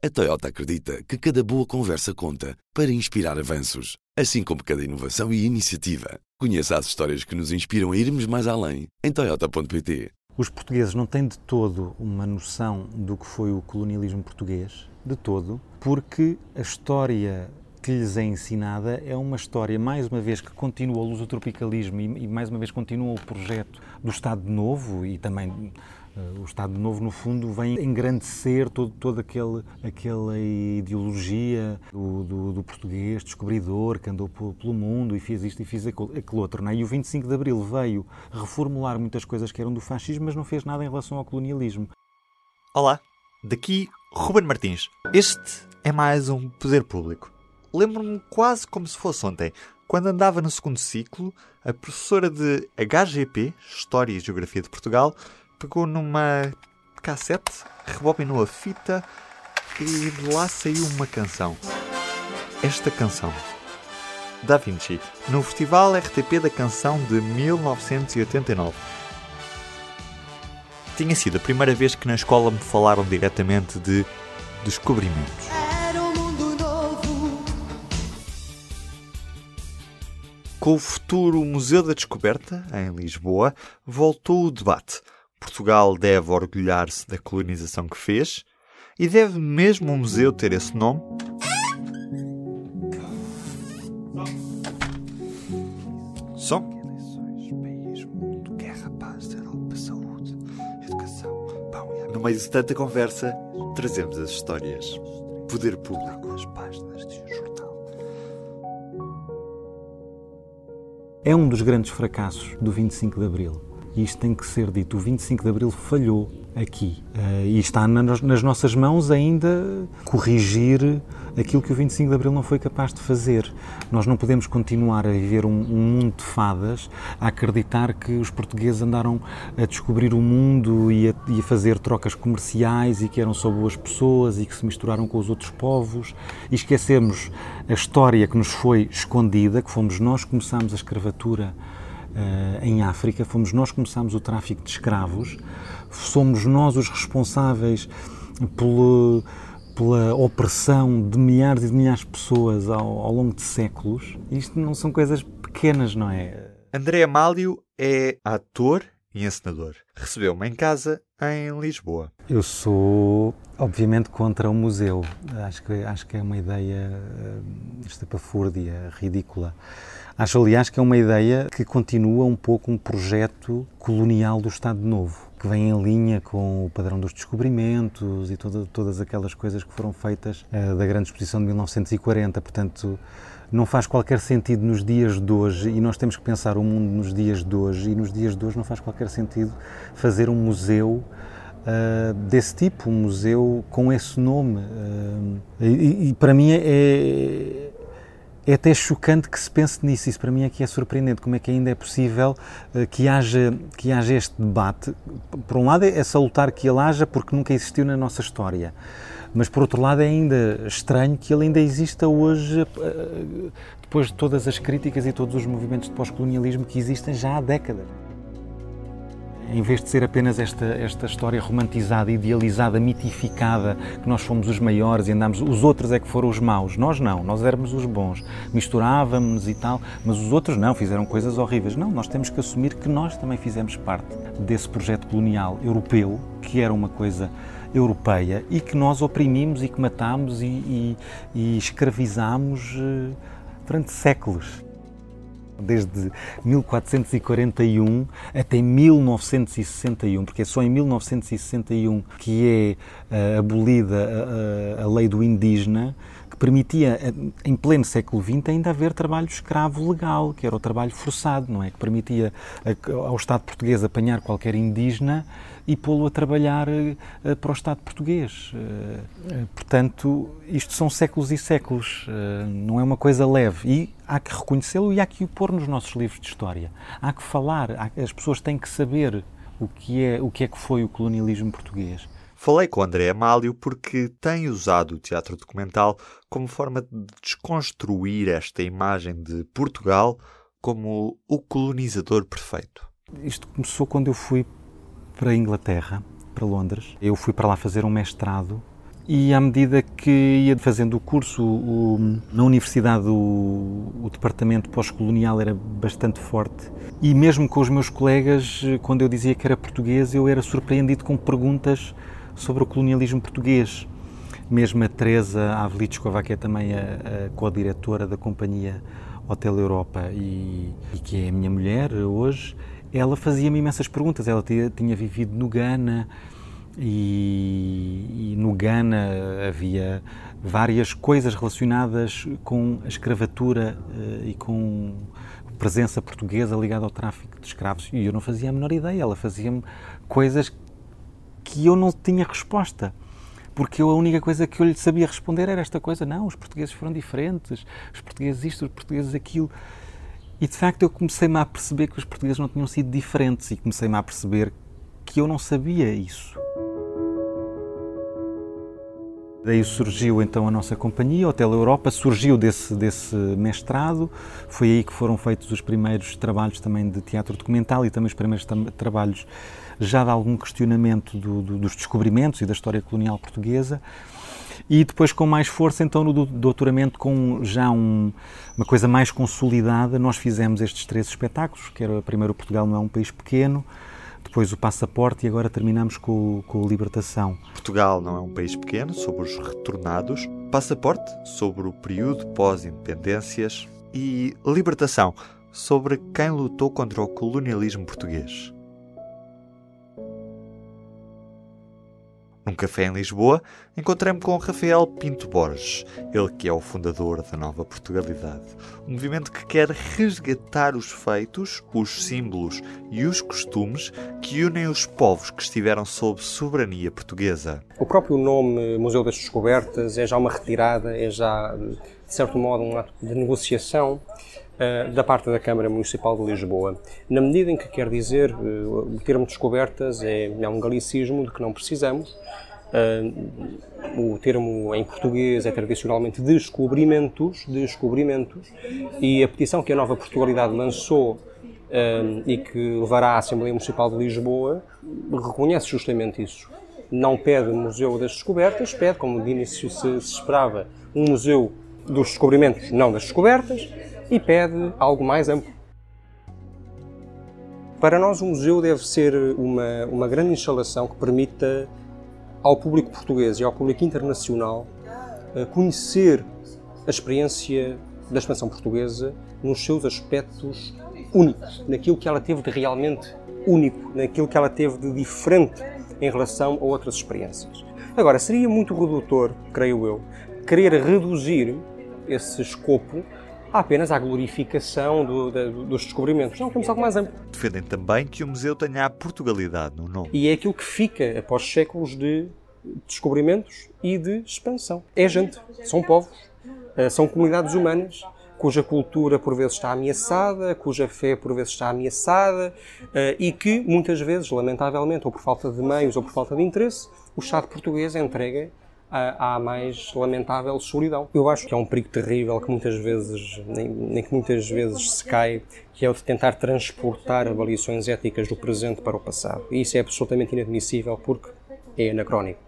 A Toyota acredita que cada boa conversa conta para inspirar avanços, assim como cada inovação e iniciativa. Conheça as histórias que nos inspiram a irmos mais além em Toyota.pt. Os portugueses não têm de todo uma noção do que foi o colonialismo português, de todo, porque a história que lhes é ensinada é uma história, mais uma vez, que continua o lusotropicalismo e, e mais uma vez continua o projeto do Estado Novo e também o Estado Novo, no fundo, vem engrandecer todo, toda aquele, aquela ideologia do, do, do, português descobridor que andou pelo mundo e fez isto e fez aquele, aquele outro. Não é? E o 25 de Abril veio reformular muitas coisas que eram do fascismo, mas não fez nada em relação ao colonialismo. Olá, daqui Ruben Martins. Este é mais um Poder Público lembro-me quase como se fosse ontem, quando andava no segundo ciclo, a professora de HGP, História e Geografia de Portugal, pegou numa cassete, rebobinou a fita e de lá saiu uma canção. Esta canção. Da Vinci, no Festival RTP da Canção de 1989. Tinha sido a primeira vez que na escola me falaram diretamente de descobrimentos. Com o futuro Museu da Descoberta, em Lisboa, voltou o debate. Portugal deve orgulhar-se da colonização que fez e deve mesmo o museu ter esse nome? Som. No meio de tanta conversa, trazemos as histórias. Poder público. Um. É um dos grandes fracassos do 25 de Abril. E isto tem que ser dito. O 25 de Abril falhou aqui. Uh, e está nas nossas mãos ainda corrigir aquilo que o 25 de Abril não foi capaz de fazer. Nós não podemos continuar a viver um, um, mundo de fadas, a acreditar que os portugueses andaram a descobrir o mundo e a, e a fazer trocas comerciais e que eram só boas pessoas e que se misturaram com os outros povos e esquecemos a história que nos foi escondida, que fomos nós que começámos a escravatura em África, fomos nós que começámos o tráfico de escravos, somos nós os responsáveis pelo pela opressão de milhares e de milhares de pessoas ao, ao, longo de séculos. Isto não são coisas pequenas, não é? André Amálio é ator e encenador. Recebeu-me em casa em Lisboa. Eu sou, obviamente, contra o museu. Acho que, acho que é uma ideia uh, estapafúrdia, ridícula. Acho, aliás, que é uma ideia que continua um pouco um projeto colonial do Estado Novo que vem em linha com o padrão dos descobrimentos e toda, todas aquelas coisas que foram feitas uh, da grande exposição de 1940. Portanto, não faz qualquer sentido nos dias de hoje e nós temos que pensar o mundo nos dias de hoje e nos dias de hoje não faz qualquer sentido fazer um museu uh, desse tipo, um museu com esse nome. Uh, e, e, para mim é, é até chocante que se pense nisso. Isso para mim é que é surpreendente. Como é que ainda é possível uh, que, haja, que haja este debate? Por um lado, é salutar que ele haja porque nunca existiu na nossa história. Mas por outro lado, é ainda estranho que ele ainda exista hoje, uh, depois de todas as críticas e todos os movimentos de pós-colonialismo que existem já há décadas em vez de ser apenas esta, esta história romantizada, idealizada, mitificada, que nós fomos os maiores e andamos, os outros é que foram os maus. Nós não, nós éramos os bons. Misturávamos e tal, mas os outros não, fizeram coisas horríveis. Não, nós temos que assumir que nós também fizemos parte desse projeto colonial europeu, que era uma coisa europeia e que nós oprimimos e que matámos e, e, e escravizámos uh, durante séculos desde 1441 até 1961, porque é só em 1961 que é uh, abolida a, a, lei do indígena, que permitia, eh, em pleno século XX, ainda haver trabalho escravo legal, que era o trabalho forçado, não é? Que permitia ao Estado português apanhar qualquer indígena e pô-lo a trabalhar uh, para o Estado português. Uh, portanto, isto são séculos e séculos, não é uma coisa leve. E há que reconhecê-lo e há que o pôr nos nossos livros de história. Há que falar, as pessoas têm que saber o que, é, o que é que foi o colonialismo português. Falei com André Amálio porque tem usado o teatro documental como forma de desconstruir esta imagem de Portugal como o colonizador perfeito. Isto começou quando eu fui para a Inglaterra, para Londres. Eu fui para lá fazer um mestrado e à medida que ia fazendo o curso, o, na universidade o, o departamento pós-colonial era bastante forte e mesmo com os meus colegas, quando eu dizia que era português, eu era surpreendido com perguntas sobre o colonialismo português. Mesmo a Teresa Avlitskova, que é também a, a co-diretora da companhia Hotel Europa e, e, que é a minha mulher hoje, ela fazia-me imensas perguntas. Ela tinha, tinha vivido no Ghana e, e, no Ghana havia várias coisas relacionadas com a escravatura uh, e com presença portuguesa ligada ao tráfico de escravos. E eu não fazia a menor ideia. Ela fazia-me coisas que eu não tinha resposta porque eu a única coisa que eu lhe sabia responder era esta coisa: não, os portugueses foram diferentes, os portugueses isto, os portugueses aquilo. E de facto eu comecei-me a perceber que os portugueses não tinham sido diferentes e comecei-me a perceber que eu não sabia isso. Daí surgiu então a nossa companhia, Hotel Europa, surgiu desse, desse mestrado, foi aí que foram feitos os primeiros trabalhos também de teatro documental e também os primeiros trabalhos já de algum questionamento do, do, dos descobrimentos e da história colonial portuguesa. E depois, com mais força, então, no doutoramento, com já um, uma coisa mais consolidada, nós fizemos estes três espetáculos, que era primeiro Portugal não é um país pequeno, depois o Passaporte e agora terminamos com, com o Libertação. Portugal não é um país pequeno, sobre os retornados, Passaporte, sobre o período pós-independências e Libertação, sobre quem lutou contra o colonialismo português. Num café em Lisboa, encontrei-me com Rafael Pinto Borges, ele que é o fundador da Nova Portugalidade, um movimento que quer resgatar os feitos, os símbolos e os costumes que unem os povos que estiveram sob soberania portuguesa. O próprio nome Museu das Descobertas é já uma retirada, é já, de certo modo, um ato de negociação da parte da Câmara Municipal de Lisboa, na medida em que quer dizer uh, o termo descobertas é, é um galicismo de que não precisamos, Uh, o termo em português é tradicionalmente descobrimentos, descobrimentos, e a petição que a Nova Portugalidade lançou e que levará à Assembleia Municipal de Lisboa reconhece justamente isso. Não pede Museu das Descobertas, pede, como de início se, se esperava, um museu dos descobrimentos, não das descobertas, e pede algo mais amplo. Para nós, o museu deve ser uma, uma grande instalação que permita ao público português e ao público internacional eh, conhecer a experiência da expansão portuguesa nos seus aspectos únicos, naquilo que ela teve de realmente único, naquilo que ela teve de diferente em relação a outras experiências. Agora, seria muito redutor, creio eu, querer reduzir esse escopo apenas à glorificação do, do, dos descobrimentos. Não, temos algo mais amplo. Defendem também que o museu tenha a Portugalidade no nome. E é aquilo que fica após séculos de descobrimentos e de expansão. É gente, são povos, eh, são comunidades humanas cuja cultura por vezes está ameaçada, cuja fé por vezes está ameaçada eh, e que muitas vezes, lamentavelmente, ou por falta de meios ou por falta de interesse, o Estado português entrega à mais lamentável solidão. Eu acho que é um perigo terrível que muitas vezes, nem, nem, que muitas vezes se cai, que é o de tentar transportar avaliações éticas do presente para o passado. E isso é absolutamente inadmissível porque é anacrónico.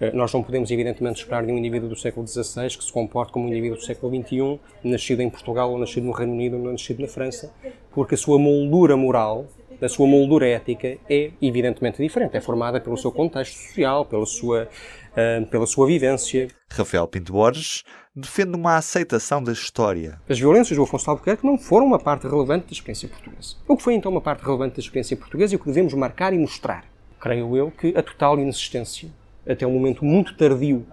Eh, nós não podemos, evidentemente, esperar de um indivíduo do século XVI que se comporte como um indivíduo do século XXI, nascido em Portugal ou nascido no Reino Unido ou nascido na França, porque a sua moldura moral a sua moldura ética é evidentemente diferente. É formada pelo seu contexto social, pela sua, uh, pela sua vivência. Rafael Pinto Borges defende uma aceitação da história. As violências do Afonso de Albuquerque não foram uma parte relevante da experiência portuguesa. O que foi então uma parte relevante da experiência portuguesa e o que devemos marcar e mostrar? Creio eu que a total inexistência, até um momento muito tardio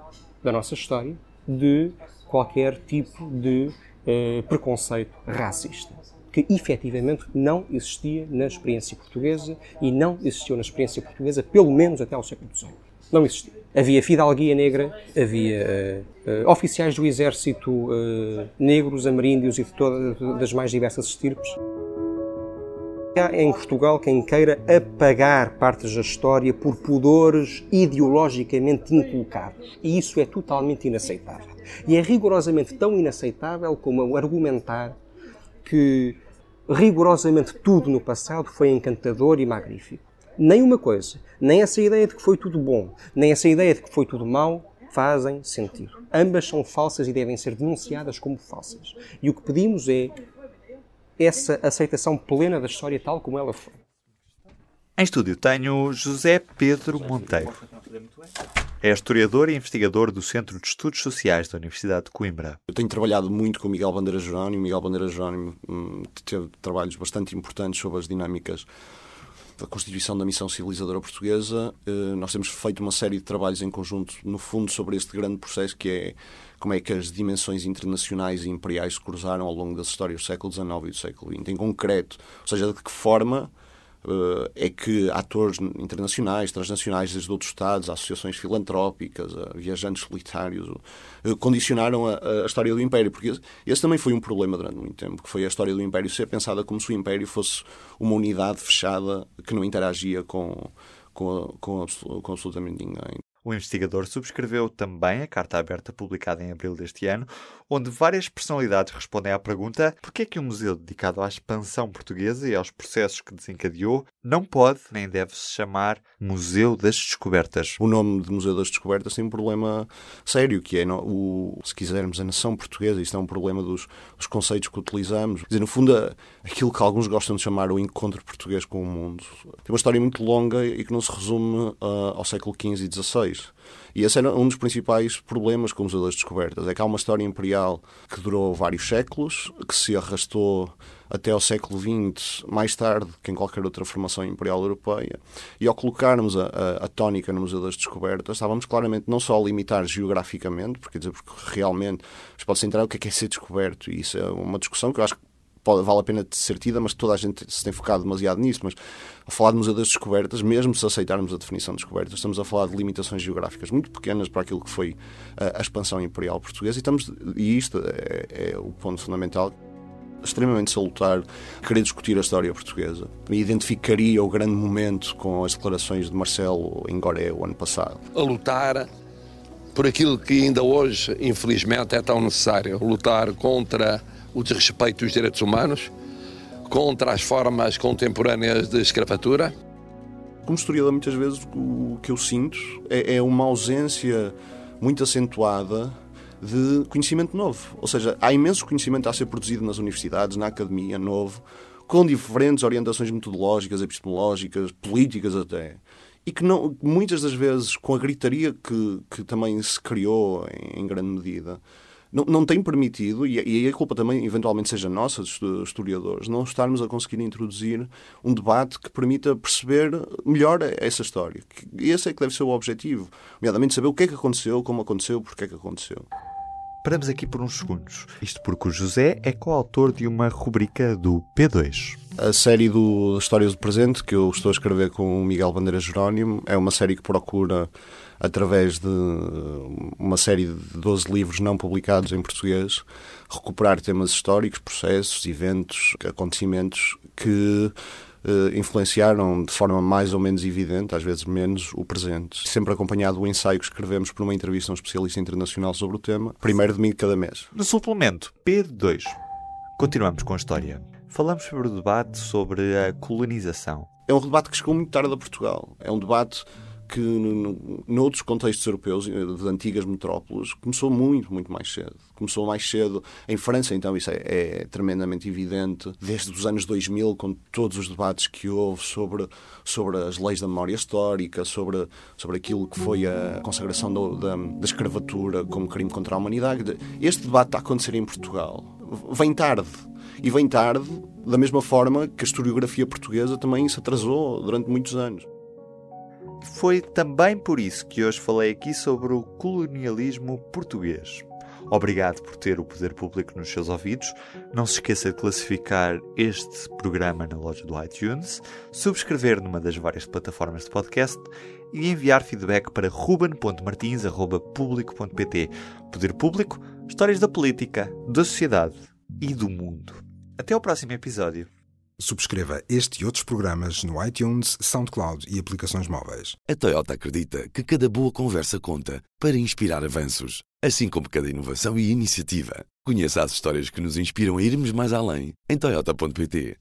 da nossa história, de qualquer tipo de uh, preconceito racista que efetivamente não existia na experiência portuguesa e não existiu na experiência portuguesa pelo menos até ao século XVIII. Não existia. Havia fidalguia negra, havia uh, oficiais do exército uh, negros, ameríndios e de todas das mais diversas estirpes. Há em Portugal quem queira apagar partes da história por pudores ideologicamente inculcados. E isso é totalmente inaceitável. E é rigorosamente tão inaceitável como argumentar que rigorosamente tudo no passado foi encantador e magnífico. Nem uma coisa, nem essa ideia de que foi tudo bom, nem essa ideia de que foi tudo mau, fazem sentido. Ambas são falsas e devem ser denunciadas como falsas. E o que pedimos é essa aceitação plena da história tal como ela foi. Em estúdio tenho José Pedro Monteiro. É historiador e investigador do Centro de Estudos Sociais da Universidade de Coimbra. Eu tenho trabalhado muito com Miguel Bandeira Jerónimo. Miguel Bandeira Jerónimo hum, teve trabalhos bastante importantes sobre as dinâmicas da constituição da missão civilizadora portuguesa. Uh, nós temos feito uma série de trabalhos em conjunto, no fundo, sobre este grande processo que é como é que as dimensões internacionais e imperiais se cruzaram ao longo das histórias do século XIX e do século XX. Em concreto, ou seja, de que forma é que atores internacionais, transnacionais, desde outros Estados, associações filantrópicas, viajantes solitários, uh, condicionaram a, a, história do Império. Porque esse, também foi um problema durante muito tempo, que foi a história do Império ser pensada como se o Império fosse uma unidade fechada que não interagia com, com, com, com absolutamente ninguém. O investigador subscreveu também a carta aberta publicada em abril deste ano, onde várias personalidades respondem à pergunta por que é que um museu dedicado à expansão portuguesa e aos processos que desencadeou não pode nem deve se chamar Museu das Descobertas. O nome de Museu das Descobertas tem um problema sério, que é, o, se quisermos, a nação portuguesa. Isto é um problema dos, dos conceitos que utilizamos. Quer dizer, no fundo, aquilo que alguns gostam de chamar o encontro português com o mundo. Tem uma história muito longa e que não se resume uh, ao século XV e XVI. E esse era um dos principais problemas com o Museu das Descobertas. É que há uma história imperial que durou vários séculos, que se arrastou até ao século XX, mais tarde que em qualquer outra formação imperial europeia. E ao colocarmos a, a, a tónica no Museu das Descobertas, estávamos claramente não só a limitar geograficamente, porque, dizer, porque realmente pode-se entrar o que é, que é ser descoberto, e isso é uma discussão que eu acho que pode, vale a pena ser tida, mas toda a gente se tem focado demasiado nisso. Mas ao falar de Museu das Descobertas, mesmo se aceitarmos a definição de descobertas, estamos a falar de limitações geográficas muito pequenas para aquilo que foi a, a expansão imperial portuguesa e, estamos, e isto é, é o ponto fundamental extremamente salutar querer discutir a história portuguesa. Me identificaria o grande momento com as declarações de Marcelo em Goré o ano passado. A lutar por aquilo que ainda hoje, infelizmente, é tão necessário: lutar contra o desrespeito dos direitos humanos, contra as formas contemporâneas de escravatura. Como historiador, muitas vezes o que eu sinto é, é uma ausência muito acentuada de conhecimento novo. Ou seja, há imenso conhecimento a ser produzido nas universidades, na academia, novo, com diferentes orientações metodológicas, epistemológicas, políticas até. E que não, muitas das vezes, com a gritaria que, que também se criou em, em grande medida, não, não tem permitido, e, e a culpa também eventualmente seja nossa, dos historiadores, não estarmos a conseguir introduzir um debate que permita perceber melhor essa história. Esse é que deve ser o objetivo, nomeadamente saber o que é que aconteceu, como aconteceu, porque é que aconteceu. Paramos aqui por uns segundos. Isto porque o José é coautor de uma rubrica do P2. A série do Histórias do Presente, que eu estou a escrever com o Miguel Bandeira Jerónimo, é uma série que procura, através de uma série de 12 livros não publicados em português, recuperar temas históricos, processos, eventos, acontecimentos que Uh, influenciaram de forma mais ou menos evidente, às vezes menos, o presente. Sempre acompanhado do ensaio que escrevemos por uma entrevista a um especialista internacional sobre o tema, primeiro domingo de cada mês. No suplemento P2, continuamos com a história. Falamos sobre o debate sobre a colonização. É um debate que chegou muito tarde a Portugal. É um debate que noutros contextos europeus, eh, de antigas metrópoles, começou muito, muito mais cedo. Começou mais cedo em França, então isso é, é tremendamente evidente, desde os anos 2000, com todos os debates que houve sobre, sobre as leis da memória histórica, sobre, sobre aquilo que foi a consagração do, da, da escravatura como crime contra a humanidade. Este debate está a acontecer em Portugal. Vem tarde. E vem tarde da mesma forma que a historiografia portuguesa também se atrasou durante muitos anos. Foi também por isso que hoje falei aqui sobre o colonialismo português. Obrigado por ter o poder público nos seus ouvidos. Não se esqueça de classificar este programa na loja do iTunes, subscrever numa das várias plataformas de podcast e enviar feedback para ruben.martins.público.pt. Poder Público, histórias da política, da sociedade e do mundo. Até ao próximo episódio. Subscreva este e outros programas no iTunes, SoundCloud e aplicações móveis. A Toyota acredita que cada boa conversa conta para inspirar avanços, assim como cada inovação e iniciativa. Conheça as histórias que nos inspiram a irmos mais além em Toyota.pt.